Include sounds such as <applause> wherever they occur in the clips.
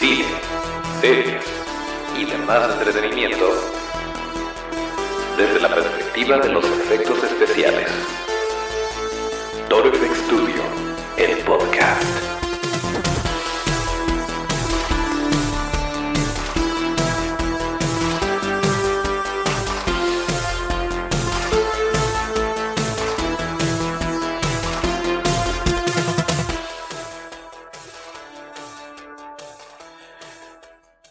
cine, series y demás entretenimiento desde la perspectiva de los efectos especiales. Toro Studio, el podcast.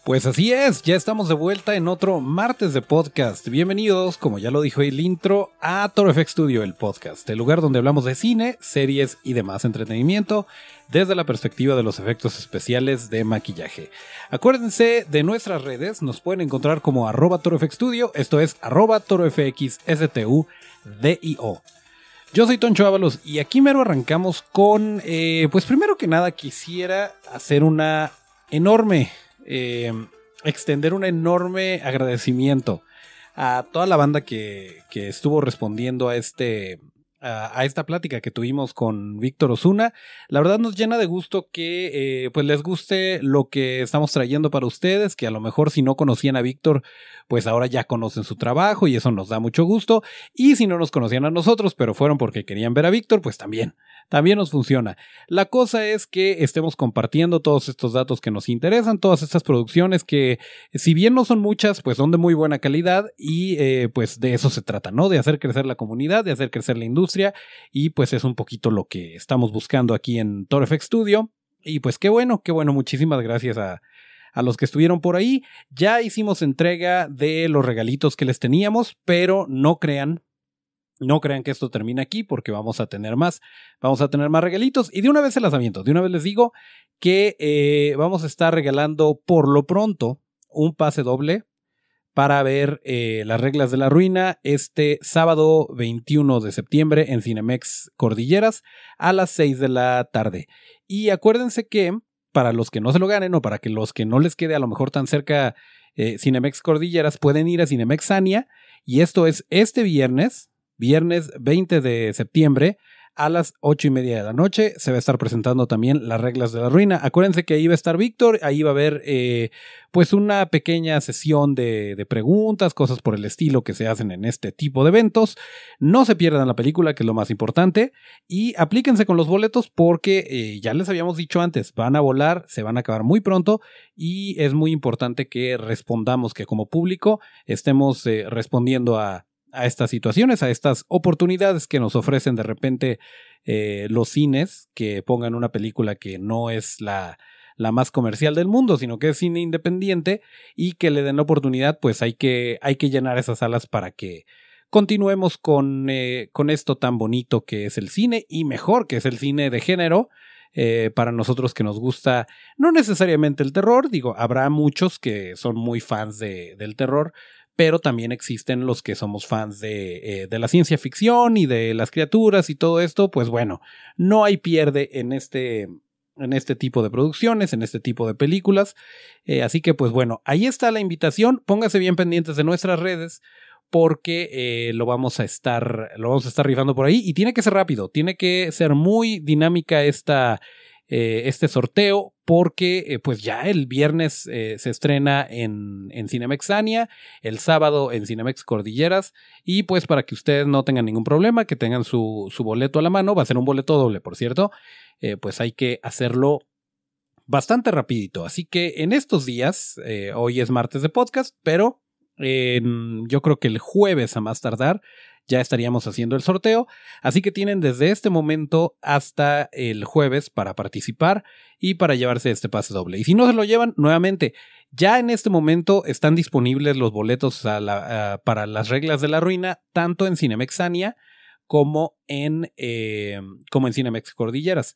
Pues así es, ya estamos de vuelta en otro martes de podcast. Bienvenidos, como ya lo dijo el intro, a Toro FX Studio, el podcast, el lugar donde hablamos de cine, series y demás entretenimiento desde la perspectiva de los efectos especiales de maquillaje. Acuérdense de nuestras redes, nos pueden encontrar como arroba ToroFX Studio, esto es arroba ToroFXSTUDIO. Yo soy Toncho Ábalos y aquí mero arrancamos con, eh, pues primero que nada quisiera hacer una enorme eh, extender un enorme agradecimiento a toda la banda que, estuvo respondiendo a este. A, esta plática que tuvimos con Víctor Osuna. La verdad nos llena de gusto que eh, pues les guste lo que estamos trayendo para ustedes, que a lo mejor si no conocían a Víctor, pues ahora ya conocen su trabajo y eso nos da mucho gusto. Y si no nos conocían a nosotros, pero fueron porque querían ver a Víctor, pues también también nos funciona. La cosa es que estemos compartiendo todos estos datos que nos interesan, todas estas producciones que, si bien no son muchas, pues son de muy buena calidad y eh, pues de eso se trata, ¿no? De hacer crecer la comunidad, de hacer crecer la industria y pues es un poquito lo que estamos buscando aquí en TorFX Studio. Y pues qué bueno, qué bueno, muchísimas gracias a, a los que estuvieron por ahí. Ya hicimos entrega de los regalitos que les teníamos, pero no crean, no crean que esto termina aquí porque vamos a tener más, vamos a tener más regalitos y de una vez se las aviento, de una vez les digo que eh, vamos a estar regalando por lo pronto un pase doble para ver eh, las reglas de la ruina este sábado 21 de septiembre en Cinemex Cordilleras a las 6 de la tarde. Y acuérdense que para los que no se lo ganen o para que los que no les quede a lo mejor tan cerca eh, Cinemex Cordilleras pueden ir a Cinemex Sania y esto es este viernes viernes 20 de septiembre a las ocho y media de la noche. Se va a estar presentando también las reglas de la ruina. Acuérdense que ahí va a estar Víctor, ahí va a haber eh, pues una pequeña sesión de, de, preguntas, cosas por el estilo que se hacen en este tipo de eventos. No se pierdan la película, que es lo más importante, y aplíquense con los boletos porque eh, ya les habíamos dicho antes, van a volar, se van a acabar muy pronto y es muy importante que respondamos, que como público estemos eh, respondiendo a a estas situaciones, a estas oportunidades que nos ofrecen de repente eh, los cines que pongan una película que no es la, la más comercial del mundo, sino que es cine independiente y que le den la oportunidad, pues hay que, hay que llenar esas salas para que continuemos con, eh, con esto tan bonito que es el cine y mejor que es el cine de género. Eh, para nosotros que nos gusta no necesariamente el terror, digo, habrá muchos que son muy fans de, del terror, pero también existen los que somos fans de, eh, de, la ciencia ficción y de las criaturas y todo esto, pues bueno, no hay pierde en este, en este tipo de producciones, en este tipo de películas. Eh, así que pues bueno, ahí está la invitación, póngase bien pendientes de nuestras redes porque eh, lo vamos a estar lo vamos a estar rifando por ahí y tiene que ser rápido, tiene que ser muy dinámica esta eh, este sorteo porque eh, pues ya el viernes eh, se estrena en, en Cinemexania, el sábado en Cinemex Cordilleras y pues para que ustedes no tengan ningún problema, que tengan su, su boleto a la mano, va a ser un boleto doble por cierto, pues hay que hacerlo bastante rapidito. Así que en estos días, hoy es martes de podcast, pero yo creo que el jueves a más tardar ya estaríamos haciendo el sorteo. Así que tienen desde este momento hasta el jueves para participar y para llevarse este pase doble. Y si no se lo llevan, nuevamente, ya en este momento están disponibles los boletos para las reglas de la ruina, tanto en Cinemexania como en, eh, como en Cinemex Cordilleras.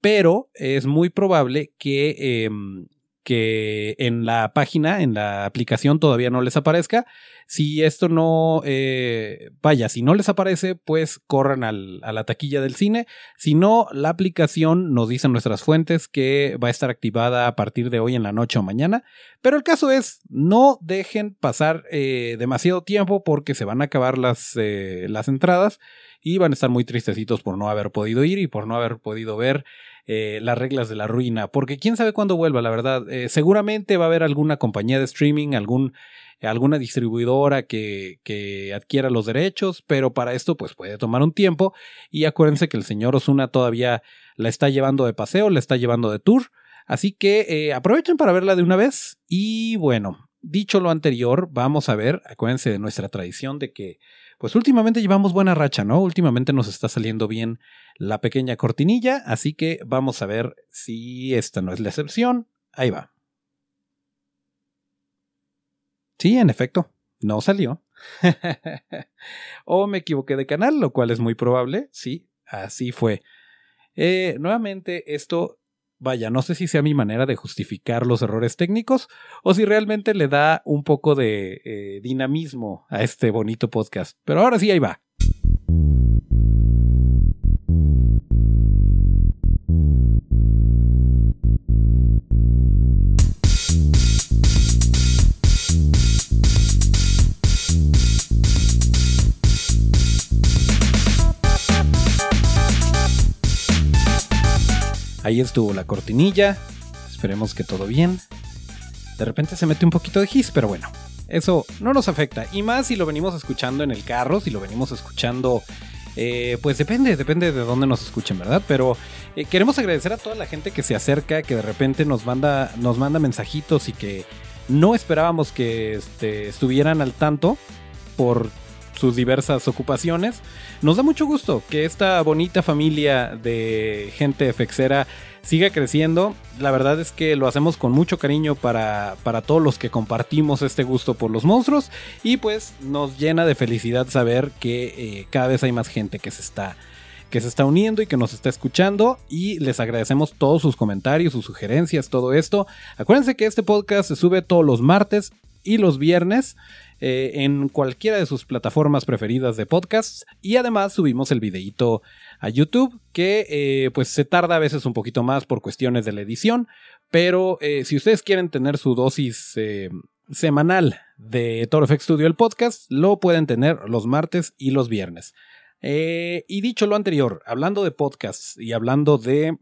Pero es muy probable que em, que en la página, en la aplicación todavía no les aparezca. Si esto no, eh, vaya, si no les aparece, pues corran al, a la taquilla del cine. Si no, la aplicación nos dicen nuestras fuentes que va a estar activada a partir de hoy en la noche o mañana. Pero el caso es, no dejen pasar eh, demasiado tiempo porque se van a acabar las, eh, las entradas y van a estar muy tristecitos por no haber podido ir y por no haber podido ver eh, las reglas de la ruina, porque quién sabe cuándo vuelva, la verdad. Seguramente va a haber alguna compañía de streaming, algún, alguna distribuidora que, que adquiera los derechos, pero para esto pues puede tomar un tiempo y acuérdense que el señor Osuna todavía la está llevando de paseo, la está llevando de tour, así que eh, aprovechen para verla de una vez y bueno, dicho lo anterior, vamos a ver, acuérdense de nuestra tradición de que pues últimamente llevamos buena racha, ¿no? Últimamente nos está saliendo bien la pequeña cortinilla, así que vamos a ver si esta no es la excepción. Ahí va. Sí, en efecto, no salió. <laughs> o me equivoqué de canal, lo cual es muy probable. Sí, así fue. Eh, nuevamente, esto vaya, no sé si sea mi manera de justificar los errores técnicos o si realmente le da un poco de eh, dinamismo a este bonito podcast. Pero ahora sí, ahí va. Ahí estuvo la cortinilla. Esperemos que todo bien. De repente se mete un poquito de gis, pero bueno, eso no nos afecta. Y más si lo venimos escuchando en el carro, si lo venimos escuchando eh, pues depende, depende de dónde nos escuchen, ¿verdad? Pero eh, queremos agradecer a toda la gente que se acerca, que de repente nos manda, nos manda mensajitos y que no esperábamos que este, estuvieran al tanto por sus diversas ocupaciones. Nos da mucho gusto que esta bonita familia de gente fexera siga creciendo. La verdad es que lo hacemos con mucho cariño para, para todos los que compartimos este gusto por los monstruos y pues nos llena de felicidad saber que eh, cada vez hay más gente que se está que se está uniendo y que nos está escuchando y les agradecemos todos sus comentarios, sus sugerencias, todo esto. Acuérdense que este podcast se sube todos los martes y los viernes. Eh, en cualquiera de sus plataformas preferidas de podcasts y además subimos el videíto a YouTube que eh, pues se tarda a veces un poquito más por cuestiones de la edición. Pero eh, si ustedes quieren tener su dosis semanal de Toro FX Studio el podcast lo pueden tener los martes y los viernes. Y dicho lo anterior hablando de podcasts y hablando de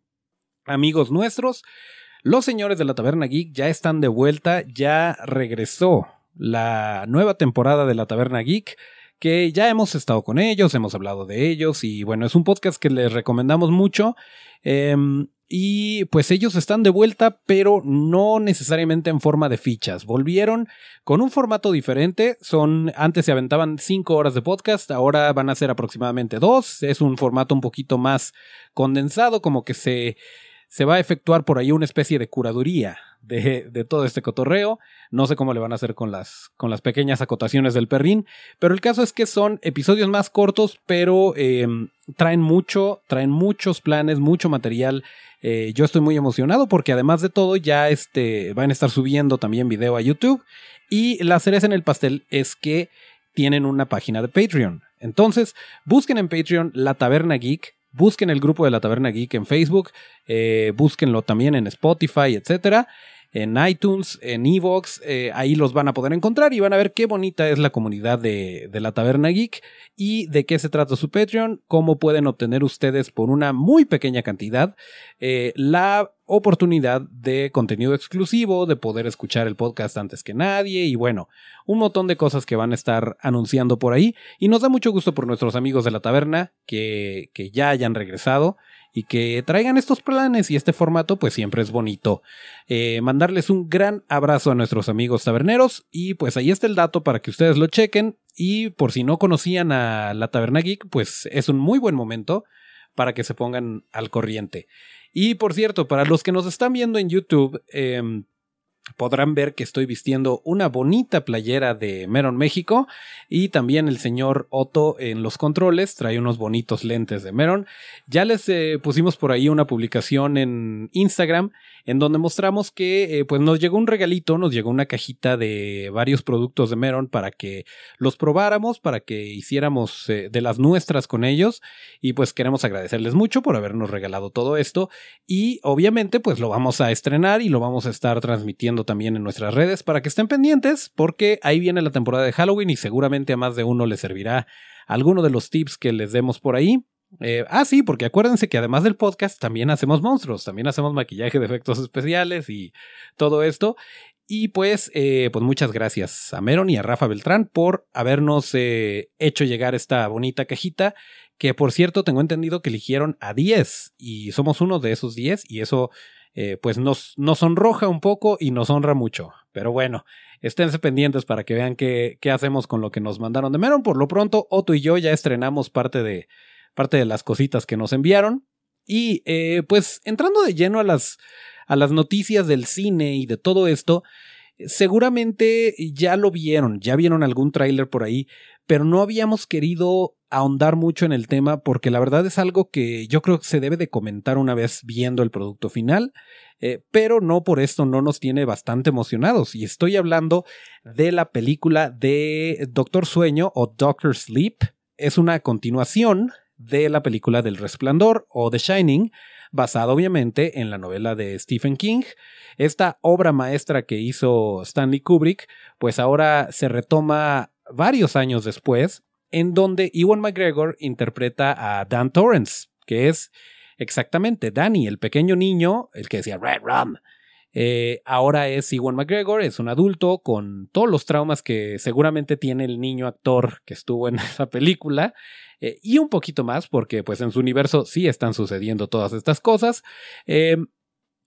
amigos nuestros los señores de la Taberna Geek ya están de vuelta, ya regresó la nueva temporada de la Taberna Geek, que ya hemos estado con ellos, hemos hablado de ellos y bueno, es un podcast que les recomendamos mucho. Em, y pues ellos están de vuelta, pero no necesariamente en forma de fichas. Volvieron con un formato diferente. Son, antes se aventaban cinco horas de podcast, ahora van a ser aproximadamente dos. Es un formato un poquito más condensado, como que se, se va a efectuar por ahí una especie de curaduría de, todo este cotorreo. No sé cómo le van a hacer con las, con las pequeñas acotaciones del perrín, pero el caso es que son episodios más cortos, pero eh, traen mucho, traen muchos planes, mucho material. Eh, yo estoy muy emocionado porque además de todo ya este, van a estar subiendo también video a YouTube. Y la cereza en el pastel es que tienen una página de Patreon. Entonces, busquen en Patreon La Taberna Geek busquen el grupo de la Taberna Geek en Facebook, eh, búsquenlo también en Spotify, etcétera en iTunes, en Evox, eh, ahí los van a poder encontrar y van a ver qué bonita es la comunidad de, la Taberna Geek y de qué se trata su Patreon, cómo pueden obtener ustedes por una muy pequeña cantidad eh, la oportunidad de contenido exclusivo, de poder escuchar el podcast antes que nadie y bueno, un montón de cosas que van a estar anunciando por ahí y nos da mucho gusto por nuestros amigos de la taberna que, que ya hayan regresado y que traigan estos planes y este formato, pues siempre es bonito. Eh, mandarles un gran abrazo a nuestros amigos taberneros y pues ahí está el dato para que ustedes lo chequen y por si no conocían a la Taberna Geek, pues es un muy buen momento para que se pongan al corriente. Y por cierto, para los que nos están viendo en YouTube, eh, podrán ver que estoy vistiendo una bonita playera de Meron México y también el señor Otto en los controles trae unos bonitos lentes de Meron. Ya les eh, pusimos por ahí una publicación en Instagram en donde mostramos que eh, pues nos llegó un regalito, nos llegó una cajita de varios productos de Meron para que los probáramos, para que hiciéramos eh, de las nuestras con ellos y pues queremos agradecerles mucho por habernos regalado todo esto y obviamente pues lo vamos a estrenar y lo vamos a estar transmitiendo también en nuestras redes para que estén pendientes porque ahí viene la temporada de Halloween y seguramente a más de uno le servirá alguno de los tips que les demos por ahí. Eh, ah, sí, porque acuérdense que además del podcast también hacemos monstruos, también hacemos maquillaje de efectos especiales y todo esto. Y pues, eh, pues muchas gracias a Meron y a Rafa Beltrán por habernos eh, hecho llegar esta bonita cajita, que por cierto tengo entendido que eligieron a 10 y somos uno de esos 10 y eso eh, pues nos, nos sonroja un poco y nos honra mucho. Pero bueno, esténse pendientes para que vean qué, qué hacemos con lo que nos mandaron de Meron. Por lo pronto, Otto y yo ya estrenamos parte de, parte de las cositas que nos enviaron. Y pues entrando de lleno a las a las noticias del cine y de todo esto, seguramente ya lo vieron, ya vieron algún tráiler por ahí, pero no habíamos querido ahondar mucho en el tema porque la verdad es algo que yo creo que se debe de comentar una vez viendo el producto final, eh, pero no por esto no nos tiene bastante emocionados. Y estoy hablando de la película de Doctor Sueño o Doctor Sleep, es una continuación de la película del Resplandor o The Shining, basado obviamente en la novela de Stephen King. Esta obra maestra que hizo Stanley Kubrick, pues ahora se retoma varios años después, en donde Ewan McGregor interpreta a Dan Torrance, que es exactamente Danny, el pequeño niño, el que decía Red Rum. Eh, ahora es Ewan McGregor, es un adulto con todos los traumas que seguramente tiene el niño actor que estuvo en <laughs> esa película. Eh, y un poquito más, porque pues en su universo sí están sucediendo todas estas cosas. Eh,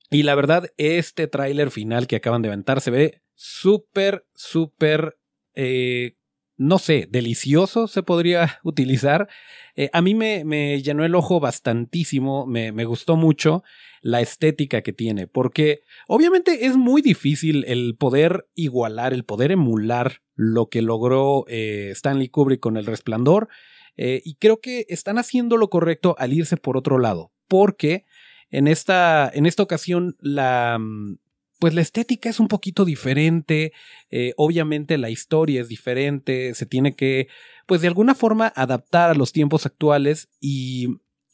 y la verdad, este tráiler final que acaban de aventar se ve súper, súper, no sé, delicioso se podría <laughs> utilizar. a mí me, me, llenó el ojo bastantísimo, me, me, gustó mucho la estética que tiene, porque obviamente es muy difícil el poder igualar, el poder emular lo que logró Stanley Kubrick con El Resplandor. Eh, y creo que están haciendo lo correcto al irse por otro lado, porque en esta, en esta ocasión la, mm, pues la estética es un poquito diferente, eh, obviamente la historia es diferente, se tiene que, pues de alguna forma adaptar a los tiempos actuales y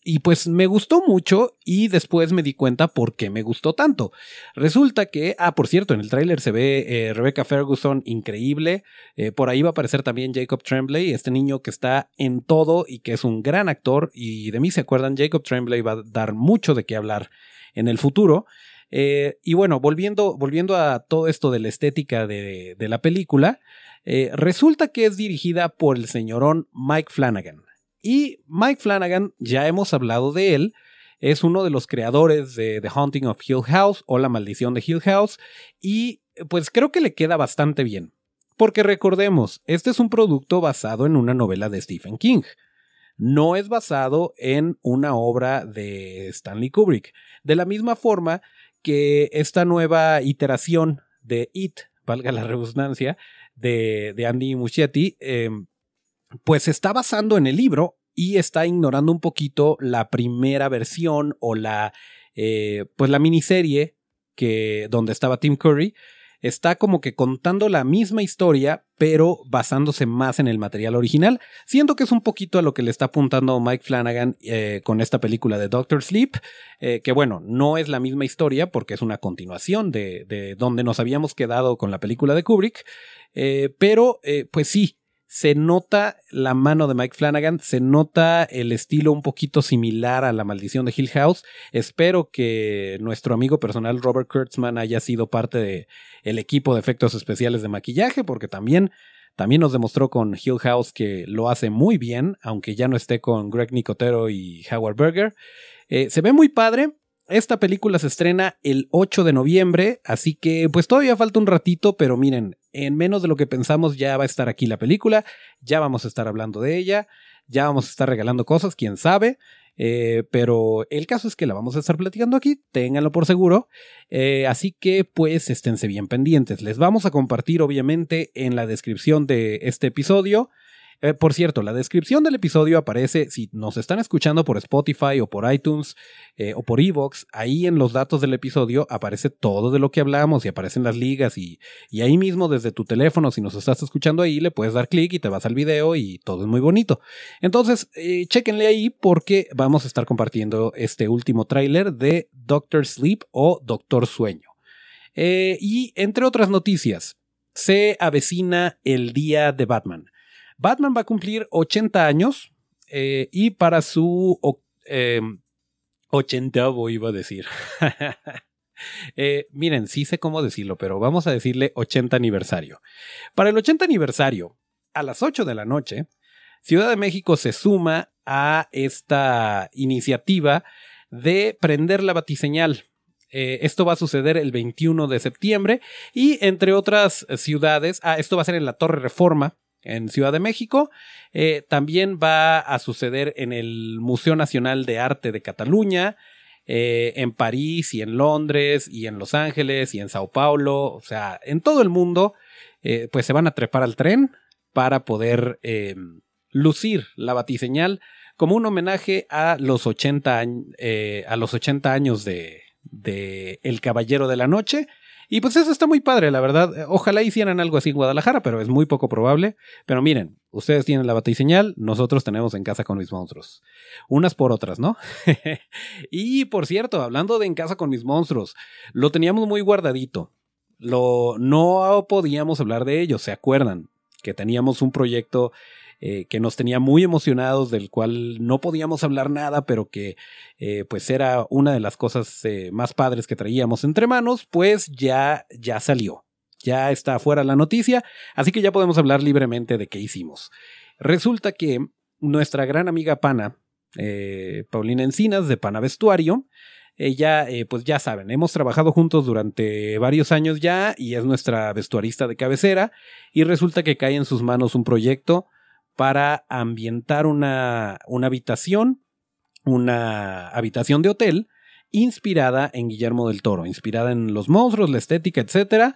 y pues me gustó mucho y después me di cuenta por qué me gustó tanto. Resulta que, ah, por cierto, en el tráiler se ve eh, Rebecca Ferguson increíble. Eh, por ahí va a aparecer también Jacob Tremblay, este niño que está en todo y que es un gran actor. Y de mí se acuerdan, Jacob Tremblay va a dar mucho de qué hablar en el futuro. Eh, y bueno, volviendo, volviendo a todo esto de la estética de, de la película, resulta que es dirigida por el señorón Mike Flanagan. Y Mike Flanagan, ya hemos hablado de él, es uno de los creadores de The Haunting of Hill House o La Maldición de Hill House y pues creo que le queda bastante bien. Porque recordemos, este es un producto basado en una novela de Stephen King. No es basado en una obra de Stanley Kubrick. De la misma forma que esta nueva iteración de It, valga la redundancia, de, de Andy Muschietti, em, pues está basando en el libro y está ignorando un poquito la primera versión o la, eh, pues la miniserie que, donde estaba Tim Curry. Está como que contando la misma historia, pero basándose más en el material original. Siento que es un poquito a lo que le está apuntando Mike Flanagan eh, con esta película de Doctor Sleep, eh, que bueno, no es la misma historia porque es una continuación de, de donde nos habíamos quedado con la película de Kubrick, pero pues sí, se nota la mano de Mike Flanagan, se nota el estilo un poquito similar a La Maldición de Hill House. Espero que nuestro amigo personal Robert Kurtzman haya sido parte del el equipo de efectos especiales de maquillaje, porque también, también nos demostró con Hill House que lo hace muy bien, aunque ya no esté con Greg Nicotero y Howard Berger. Eh, se ve muy padre. Esta película se estrena el 8 de noviembre, así que pues todavía falta un ratito, pero miren, en menos de lo que pensamos ya va a estar aquí la película, ya vamos a estar hablando de ella, ya vamos a estar regalando cosas, quién sabe. Eh, pero el caso es que la vamos a estar platicando aquí, ténganlo por seguro. Eh, así que pues esténse bien pendientes. Les vamos a compartir obviamente en la descripción de este episodio eh, por cierto, la descripción del episodio aparece si nos están escuchando por Spotify o por iTunes eh, o por Evox. Ahí en los datos del episodio aparece todo de lo que hablamos y aparecen las ligas y, y ahí mismo desde tu teléfono, si nos estás escuchando ahí, le puedes dar clic y te vas al video y todo es muy bonito. Entonces, eh, chequenle ahí porque vamos a estar compartiendo este último tráiler de Doctor Sleep o Doctor Sueño. y entre otras noticias, se avecina el día de Batman. Batman va a cumplir 80 años. eh, y para su eh, ochentavo, iba a decir. <laughs> Eh, miren, sí sé cómo decirlo, pero vamos a decirle 80 aniversario. Para el 80 aniversario, a las 8 de la noche, Ciudad de México se suma a esta iniciativa de prender la batiseñal. Eh, esto va a suceder el 21 de septiembre y entre otras ciudades, ah, esto va a ser en la Torre Reforma en Ciudad de México. Eh, también va a suceder en el Museo Nacional de Arte de Cataluña, eh, en París y en Londres y en Los Ángeles y en Sao Paulo, o sea, en todo el mundo, pues se van a trepar al tren para poder lucir la batiseñal como un homenaje a los 80, eh, a los 80 años de El Caballero de la Noche. Y pues eso está muy padre, la verdad. Ojalá hicieran algo así en Guadalajara, pero es muy poco probable. Pero miren, ustedes tienen la batiseñal, nosotros tenemos en casa con mis monstruos. Unas por otras, ¿no? <laughs> y por cierto, hablando de en casa con mis monstruos, lo teníamos muy guardadito. Lo, no podíamos hablar de ello, ¿se acuerdan? Que teníamos un proyecto eh, que nos tenía muy emocionados, del cual no podíamos hablar nada, pero que eh, pues era una de las cosas eh, más padres que traíamos entre manos, pues ya, ya salió. Ya está afuera la noticia, así que ya podemos hablar libremente de qué hicimos. Resulta que nuestra gran amiga Pana, Paulina Encinas de Pana Vestuario, ella, pues ya saben, hemos trabajado juntos durante varios años ya y es nuestra vestuarista de cabecera y resulta que cae en sus manos un proyecto para ambientar una, una habitación, una habitación de hotel inspirada en Guillermo del Toro, inspirada en los monstruos, la estética, etc.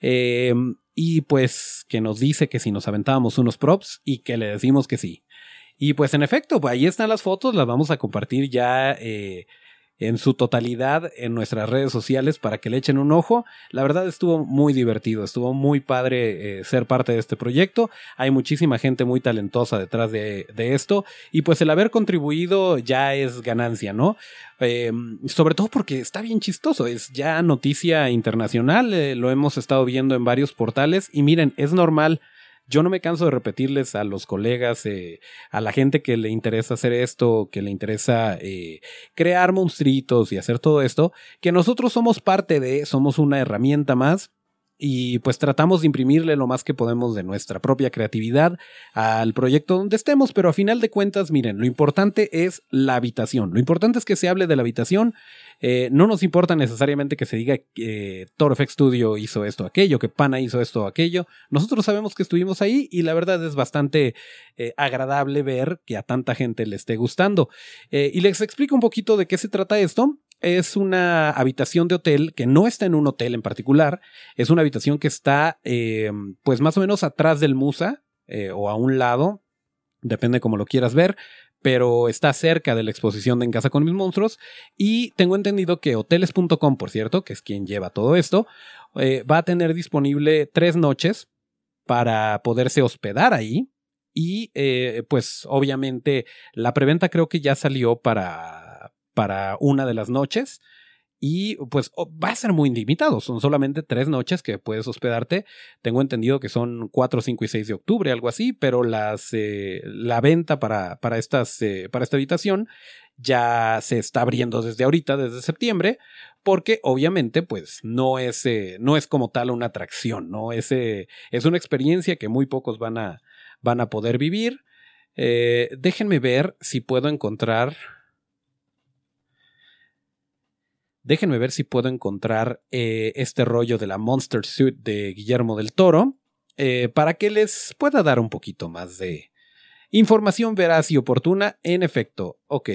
Em, y pues que nos dice que si nos aventábamos unos props y que le decimos que sí. Y pues en efecto, ahí están las fotos, las vamos a compartir ya eh, en su totalidad en nuestras redes sociales para que le echen un ojo. La verdad estuvo muy divertido, estuvo muy padre eh, ser parte de este proyecto. Hay muchísima gente muy talentosa detrás de, esto y pues el haber contribuido ya es ganancia, ¿no? Eh, sobre todo porque está bien chistoso, es ya noticia internacional, eh, lo hemos estado viendo en varios portales y miren, es normal yo no me canso de repetirles a los colegas, eh, a la gente que le interesa hacer esto, que le interesa eh, crear monstruitos y hacer todo esto, que nosotros somos parte de, somos una herramienta más y pues tratamos de imprimirle lo más que podemos de nuestra propia creatividad al proyecto donde estemos, pero a final de cuentas, miren, lo importante es la habitación, lo importante es que se hable de la habitación, eh, no nos importa necesariamente que se diga que FX Studio hizo esto aquello, que Pana hizo esto aquello, nosotros sabemos que estuvimos ahí y la verdad es bastante eh, agradable ver que a tanta gente le esté gustando. Eh, y les explico un poquito de qué se trata esto. Es una habitación de hotel que no está en un hotel en particular, es una habitación que está eh, pues más o menos atrás del Musa eh, o a un lado, depende como lo quieras ver, pero está cerca de la exposición de En Casa con Mis Monstruos y tengo entendido que hoteles.com, por cierto, que es quien lleva todo esto, eh, va a tener disponible tres noches para poderse hospedar ahí y pues obviamente la preventa creo que ya salió para para una de las noches. Y pues va a ser muy limitado, son solamente tres noches que puedes hospedarte. Tengo entendido que son 4, 5 y 6 de octubre, algo así, pero las, eh, la venta para, para, eh, para esta habitación ya se está abriendo desde ahorita, desde septiembre, porque obviamente pues no es, eh, no es como tal una atracción, ¿no? Es, es una experiencia que muy pocos van a, van a poder vivir. déjenme ver si puedo encontrar Déjenme ver si puedo encontrar eh, este rollo de la Monster Suit de Guillermo del Toro eh, para que les pueda dar un poquito más de información veraz y oportuna. En efecto, ok,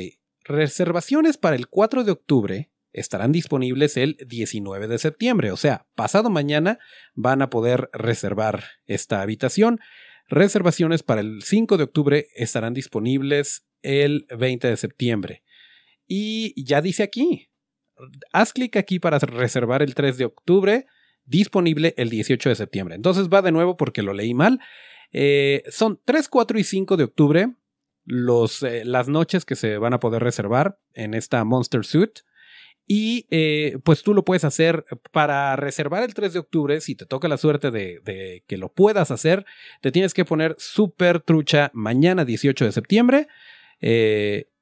reservaciones para el 4 de octubre estarán disponibles el 19 de septiembre, o sea, pasado mañana van a poder reservar esta habitación. Reservaciones para el 5 de octubre estarán disponibles el 20 de septiembre. Y ya dice aquí, haz clic aquí para reservar el 3 de octubre, disponible el 18 de septiembre. Entonces va de nuevo porque lo leí mal. Eh, son 3, 4 y 5 de octubre los, eh, las noches que se van a poder reservar en esta Monster Suit. Y eh, pues tú lo puedes hacer para reservar el 3 de octubre, si te toca la suerte de, que lo puedas hacer, te tienes que poner súper trucha mañana 18 de septiembre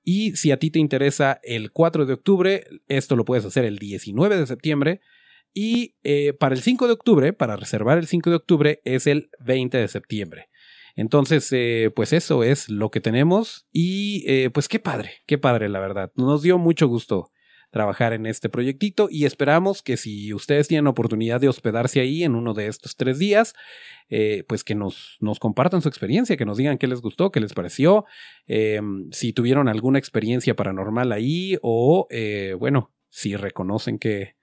y si a ti te interesa el 4 de octubre, esto lo puedes hacer el 19 de septiembre. Y eh, para el 5 de octubre, para reservar el 5 de octubre, es el 20 de septiembre. Entonces, eh, pues eso es lo que tenemos. Y pues qué padre, qué padre, la verdad. Nos dio mucho gusto trabajar en este proyectito y esperamos que si ustedes tienen oportunidad de hospedarse ahí en uno de estos tres días, eh, pues que nos, nos, compartan su experiencia, que nos digan qué les gustó, qué les pareció, em, si tuvieron alguna experiencia paranormal ahí o, eh, bueno, si reconocen que,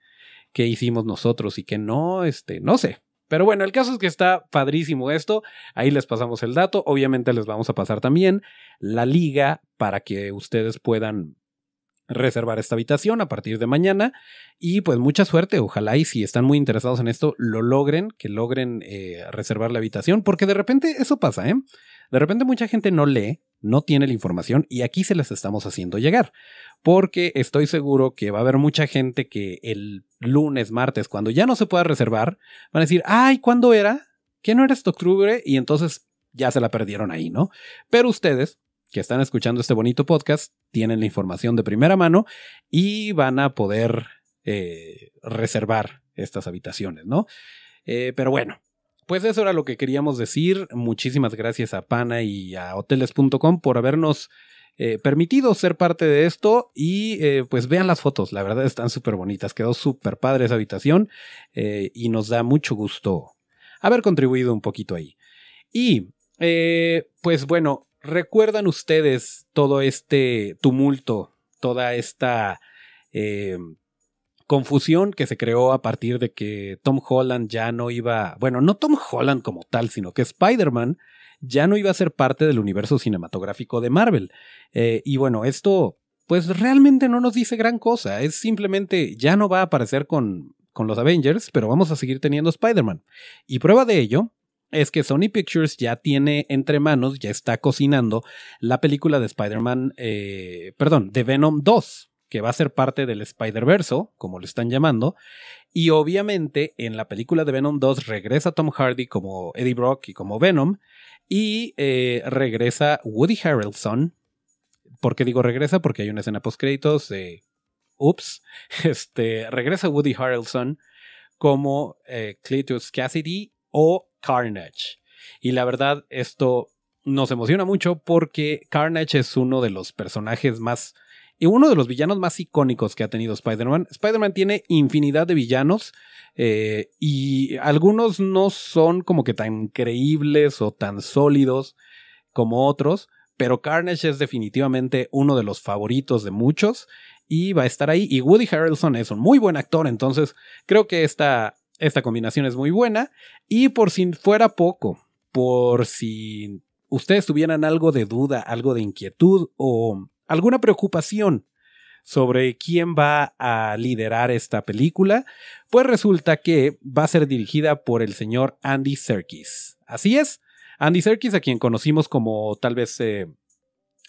que hicimos nosotros y que no, este, no sé, pero bueno, el caso es que está padrísimo esto. Ahí les pasamos el dato. Obviamente les vamos a pasar también la liga para que ustedes puedan reservar esta habitación a partir de mañana. Y pues mucha suerte, ojalá y si están muy interesados en esto, lo logren, que logren eh, reservar la habitación, porque de repente eso pasa, ¿eh? De repente mucha gente no lee, no tiene la información y aquí se les estamos haciendo llegar, porque estoy seguro que va a haber mucha gente que el lunes, martes, cuando ya no se pueda reservar, van a decir, ay, ¿cuándo era? ¿Que no era este octubre? Y entonces ya se la perdieron ahí, ¿no? Pero ustedes, que están escuchando este bonito podcast tienen la información de primera mano y van a poder eh, reservar estas habitaciones, ¿no? Eh, pero bueno, pues eso era lo que queríamos decir. Muchísimas gracias a Pana y a hoteles.com por habernos eh, permitido ser parte de esto y pues vean las fotos, la verdad están súper bonitas, quedó súper padre esa habitación y nos da mucho gusto haber contribuido un poquito ahí. Y pues bueno, ¿Recuerdan ustedes todo este tumulto, toda esta eh, confusión que se creó a partir de que Tom Holland ya no iba, bueno, no Tom Holland como tal, sino que Spider-Man ya no iba a ser parte del universo cinematográfico de Marvel? Eh, y bueno, esto pues realmente no nos dice gran cosa, es simplemente ya no va a aparecer con, con los Avengers, pero vamos a seguir teniendo Spider-Man. Y prueba de ello es que Sony Pictures ya tiene entre manos, ya está cocinando la película de Spider-Man, eh, perdón, de Venom 2, que va a ser parte del Spider-Verse, como lo están llamando. Y obviamente en la película de Venom 2 regresa Tom Hardy como Eddie Brock y como Venom. Y eh, regresa Woody Harrelson. ¿Por qué digo regresa? Porque hay una escena post créditos de... Ups. <laughs> Este, regresa Woody Harrelson como eh, Cletus Cassidy o Carnage. Y la verdad, esto nos emociona mucho porque Carnage es uno de los personajes más y uno de los villanos más icónicos que ha tenido Spider-Man. Spider-Man tiene infinidad de villanos eh, y algunos no son como que tan creíbles o tan sólidos como otros, pero Carnage es definitivamente uno de los favoritos de muchos y va a estar ahí. Y Woody Harrelson es un muy buen actor, entonces creo que esta esta combinación es muy buena. Y por si fuera poco, por si ustedes tuvieran algo de duda, algo de inquietud o alguna preocupación sobre quién va a liderar esta película, pues resulta que va a ser dirigida por el señor Andy Serkis. Así es, Andy Serkis, a quien conocimos como tal vez eh,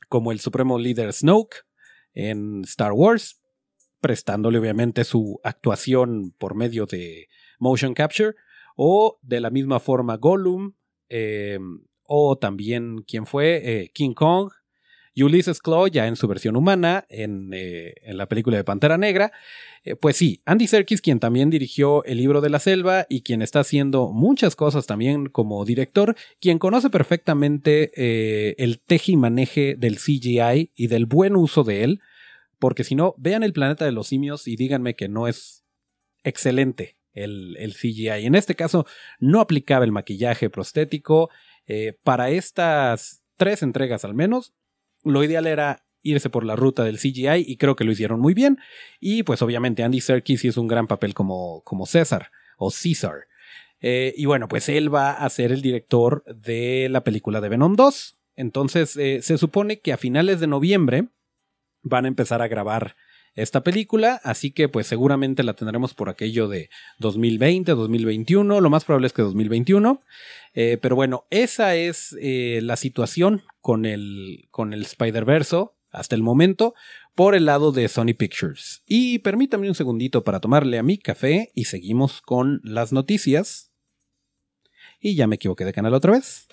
como el supremo líder Snoke en Star Wars, prestándole obviamente su actuación por medio de motion capture, o de la misma forma Gollum, em, o también, ¿quién fue? Eh, King Kong, Ulysses Claw ya en su versión humana, en, eh, la película de Pantera Negra. Eh, pues sí, Andy Serkis, quien también dirigió El libro de la selva y quien está haciendo muchas cosas también como director, quien conoce perfectamente el teje y maneje del CGI y del buen uso de él, porque si no, vean el planeta de los simios y díganme que no es excelente el, CGI. En este caso no aplicaba el maquillaje prostético. Eh, para estas tres entregas al menos, lo ideal era irse por la ruta del CGI y creo que lo hicieron muy bien. Y pues obviamente Andy Serkis hizo un gran papel como, como César o César. Eh, y bueno, pues él va a ser el director de la película de Venom 2. Entonces eh, se supone que a finales de noviembre van a empezar a grabar esta película, así que pues seguramente la tendremos por aquello de 2020, 2021, lo más probable es que 2021, eh, pero bueno, esa es eh, la situación con el, con el Spider-Verse hasta el momento por el lado de Sony Pictures. Y permítame un segundito para tomarle a mi café y seguimos con las noticias. Y ya me equivoqué de canal otra vez.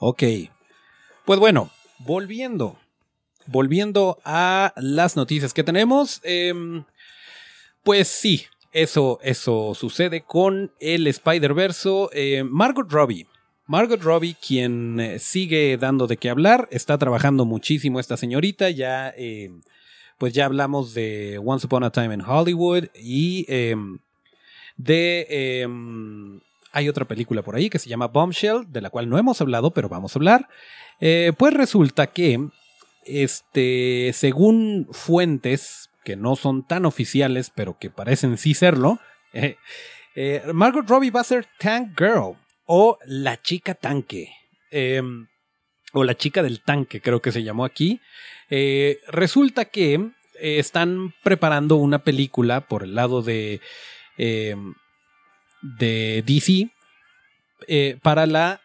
Ok. Pues bueno, volviendo. Volviendo a las noticias que tenemos. em, pues sí, eso, eso sucede con el Spider-Verse. Eh, Margot Robbie. Margot Robbie, quien eh, sigue dando de qué hablar, está trabajando muchísimo esta señorita. Ya, eh, pues ya hablamos de Once Upon a Time in Hollywood y em, de. Hay otra película por ahí que se llama Bombshell, de la cual no hemos hablado, pero vamos a hablar. Eh, pues resulta que, este, según fuentes que no son tan oficiales, pero que parecen sí serlo, <laughs> eh, eh, Margot Robbie va a ser Tank Girl o la chica tanque. Em, o la chica del tanque, creo que se llamó aquí. Resulta que están preparando una película por el lado de, em, de DC eh, para la...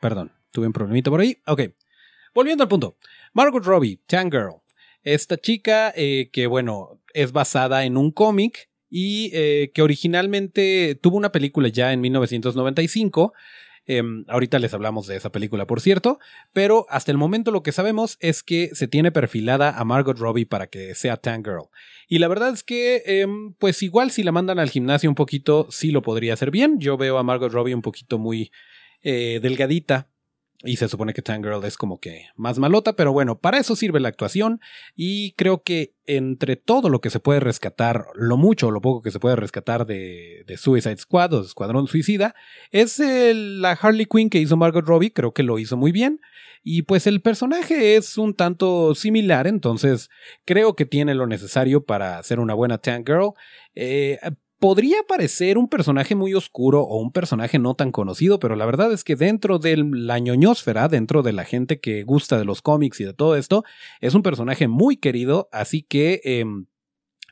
Perdón, tuve un problemita por ahí. Ok, volviendo al punto. Margot Robbie, Tank Girl. Esta chica eh, que, bueno, es basada en un cómic y eh, que originalmente tuvo una película ya en 1995. Em, ahorita les hablamos de esa película, por cierto, pero hasta el momento lo que sabemos es que se tiene perfilada a Margot Robbie para que sea Tank Girl. Y la verdad es que, em, pues igual si la mandan al gimnasio un poquito, sí lo podría hacer bien. Yo veo a Margot Robbie un poquito muy eh, delgadita. Y se supone que Tank Girl es como que más malota, pero bueno, para eso sirve la actuación. Y creo que entre todo lo que se puede rescatar, lo mucho o lo poco que se puede rescatar de, de Suicide Squad o de Escuadrón Suicida, es la Harley Quinn que hizo Margot Robbie, creo que lo hizo muy bien. Y pues el personaje es un tanto similar, entonces creo que tiene lo necesario para ser una buena Tank Girl. Eh, podría parecer un personaje muy oscuro o un personaje no tan conocido, pero la verdad es que dentro de la ñoñosfera, dentro de la gente que gusta de los cómics y de todo esto, es un personaje muy querido, así que em,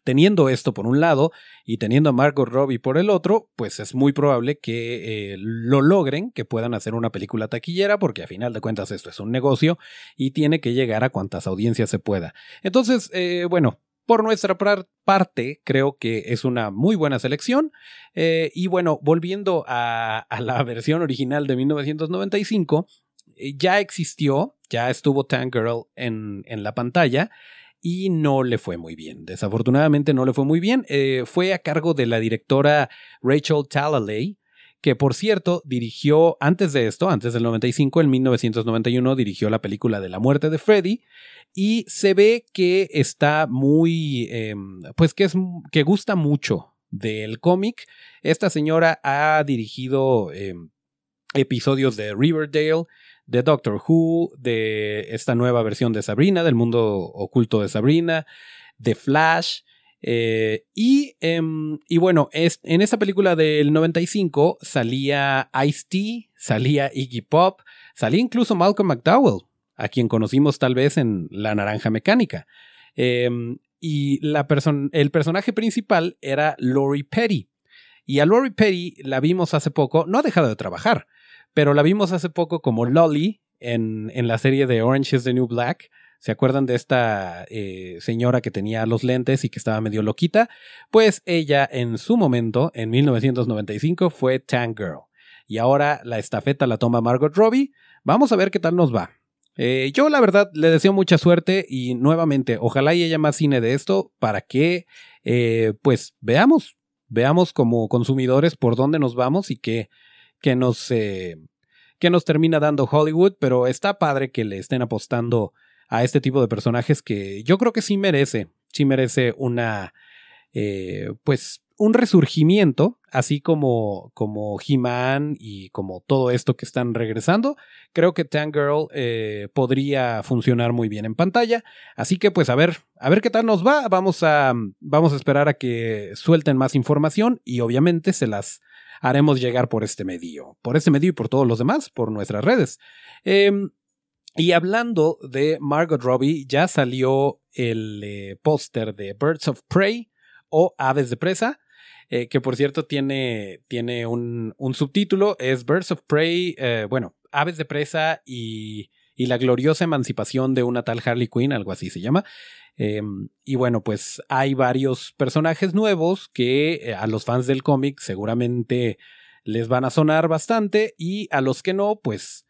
teniendo esto por un lado y teniendo a Margot Robbie por el otro, pues es muy probable que eh, lo logren, que puedan hacer una película taquillera, porque a final de cuentas esto es un negocio y tiene que llegar a cuantas audiencias se pueda. Entonces, eh, bueno, por nuestra par- parte, creo que es una muy buena selección. Eh, y bueno, volviendo a, la versión original de 1995, eh, ya existió, ya estuvo Tank Girl en, en la pantalla y no le fue muy bien. Desafortunadamente no le fue muy bien. Eh, fue a cargo de la directora Rachel Talalay, que por cierto dirigió antes de esto, antes del 95, en 1991 dirigió la película de la muerte de Freddy y se ve que está muy, eh, pues que es que gusta mucho del cómic. Esta señora ha dirigido eh, episodios de Riverdale, de Doctor Who, de esta nueva versión de Sabrina, del mundo oculto de Sabrina, de Flash. Eh, y, em, y bueno, es, en esta película del 95 salía Ice-T, salía Iggy Pop, salía incluso Malcolm McDowell, a quien conocimos tal vez en La Naranja Mecánica. Em, y la person el personaje principal era Lori Petty. Y a Lori Petty la vimos hace poco, no ha dejado de trabajar, pero la vimos hace poco como Lolly en, en la serie de Orange is the New Black. ¿Se acuerdan de esta eh, señora que tenía los lentes y que estaba medio loquita? Pues ella en su momento, en 1995, fue Tank Girl. Y ahora la estafeta la toma Margot Robbie. Vamos a ver qué tal nos va. Eh, yo la verdad le deseo mucha suerte y nuevamente ojalá y haya más cine de esto para que eh, pues veamos, veamos como consumidores por dónde nos vamos y qué, qué nos, qué nos termina dando Hollywood, pero está padre que le estén apostando a este tipo de personajes que yo creo que sí merece, sí merece una, eh, pues un resurgimiento, así como, como He-Man y como todo esto que están regresando. Creo que Tank Girl eh, podría funcionar muy bien en pantalla. Así que pues a ver, a ver qué tal nos va. Vamos a, vamos a esperar a que suelten más información y obviamente se las haremos llegar por este medio. Por este medio y por todos los demás, por nuestras redes. Eh, y hablando de Margot Robbie, ya salió el eh, póster de Birds of Prey o Aves de Presa. Eh, que por cierto tiene, tiene un, un, subtítulo, es Birds of Prey, eh, bueno, Aves de Presa y, y, la gloriosa emancipación de una tal Harley Quinn, algo así se llama. Eh, y bueno, pues hay varios personajes nuevos que a los fans del cómic seguramente les van a sonar bastante y a los que no, pues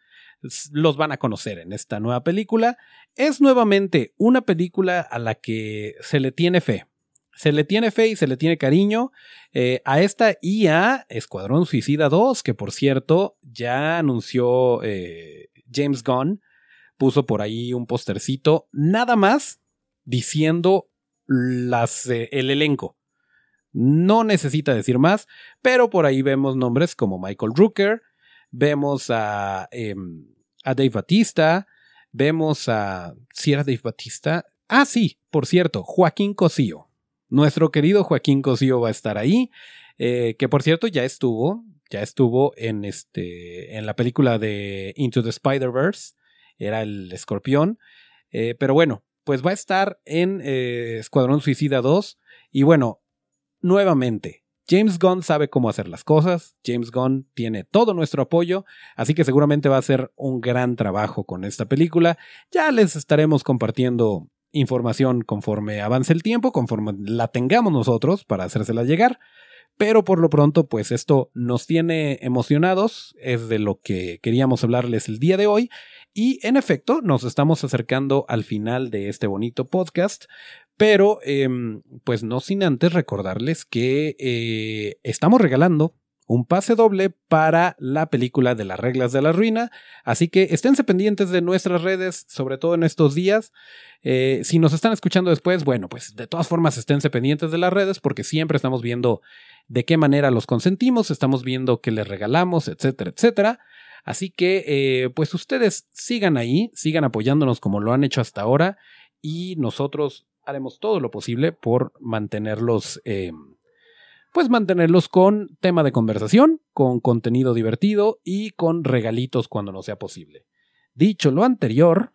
los van a conocer en esta nueva película. Es nuevamente una película a la que se le tiene fe. Se le tiene fe y se le tiene cariño eh, a esta y a Escuadrón Suicida 2, que por cierto ya anunció eh, James Gunn, puso por ahí un postercito, nada más diciendo las, eh, el elenco. No necesita decir más, pero por ahí vemos nombres como Michael Rooker, vemos a, em, a Dave Batista, vemos a... ¿Si era Dave Batista? Ah, sí, por cierto, Joaquín Cosío. Nuestro querido Joaquín Cosío va a estar ahí, eh, que por cierto ya estuvo, ya estuvo en, este, en la película de Into the Spider-Verse, era el escorpión, eh, pero bueno, pues va a estar en eh, Escuadrón Suicida 2 y bueno, nuevamente, James Gunn sabe cómo hacer las cosas, James Gunn tiene todo nuestro apoyo, así que seguramente va a ser un gran trabajo con esta película. Ya les estaremos compartiendo información conforme avance el tiempo, conforme la tengamos nosotros para hacérsela llegar. Pero por lo pronto, pues esto nos tiene emocionados, es de lo que queríamos hablarles el día de hoy. Y en efecto, nos estamos acercando al final de este bonito podcast. Pero, em, pues no sin antes recordarles que eh, estamos regalando un pase doble para la película de las reglas de la ruina. Así que esténse pendientes de nuestras redes, sobre todo en estos días. Eh, si nos están escuchando después, bueno, pues de todas formas esténse pendientes de las redes porque siempre estamos viendo de qué manera los consentimos, estamos viendo qué les regalamos, etcétera, etcétera. Así que, eh, pues ustedes sigan ahí, sigan apoyándonos como lo han hecho hasta ahora y nosotros haremos todo lo posible por mantenerlos, eh, pues mantenerlos con tema de conversación, con contenido divertido y con regalitos cuando no sea posible. Dicho lo anterior,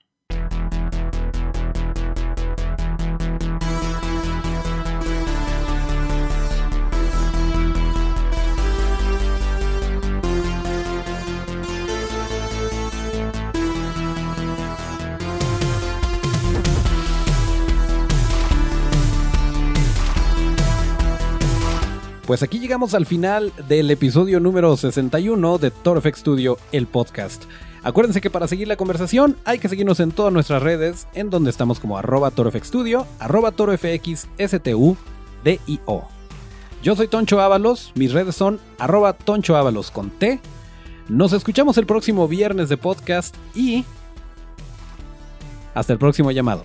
Pues aquí llegamos al final del episodio número 61 de ToroFX Studio, el podcast. Acuérdense que para seguir la conversación hay que seguirnos en todas nuestras redes, en donde estamos como arroba torofxstudio, arroba torofxstudio. Yo soy Toncho Ábalos, mis redes son arroba Toncho Ábalos con T. Nos escuchamos el próximo viernes de podcast y hasta el próximo llamado.